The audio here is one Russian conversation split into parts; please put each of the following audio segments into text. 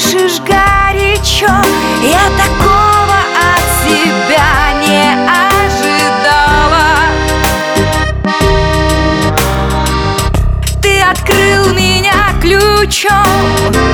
дышишь горячо Я такого от себя не ожидала. Ты открыл меня ключом.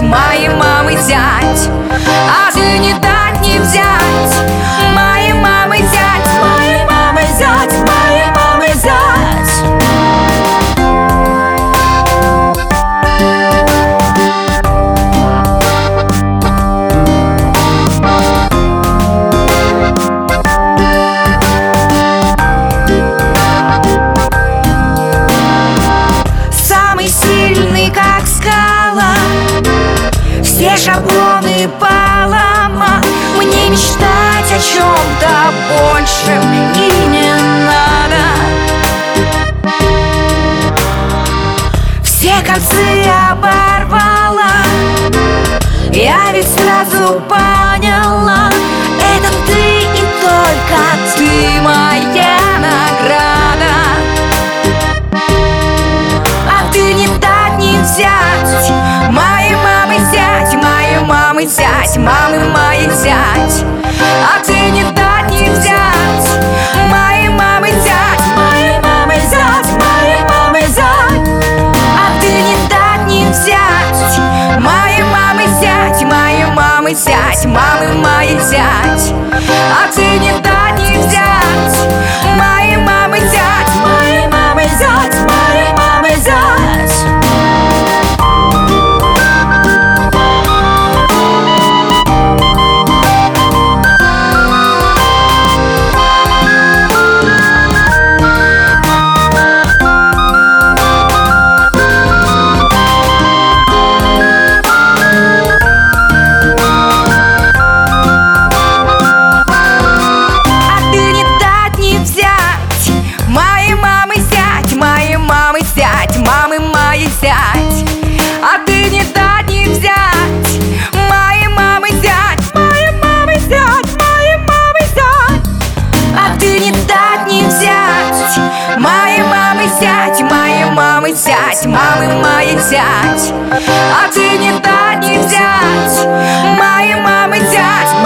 Мамы зять, моей мамы зять А ты не дать Все шаблоны полома Мне мечтать о чем-то большем и не надо. Все концы оборвала. Я ведь сразу поняла Это ты и только ты моя награда. А ты не дать не взять мамы зять Мамы моей зять А ты не дать не взять. Моей мамы зять, моей мамы зять Моей мамы зять А ты не дать не взять. Моей мамы зять, моей мамы зять Мамы моей зять А ты не дать Взять мамы мои взять, А ты не дать не взять, Мои мамы взять.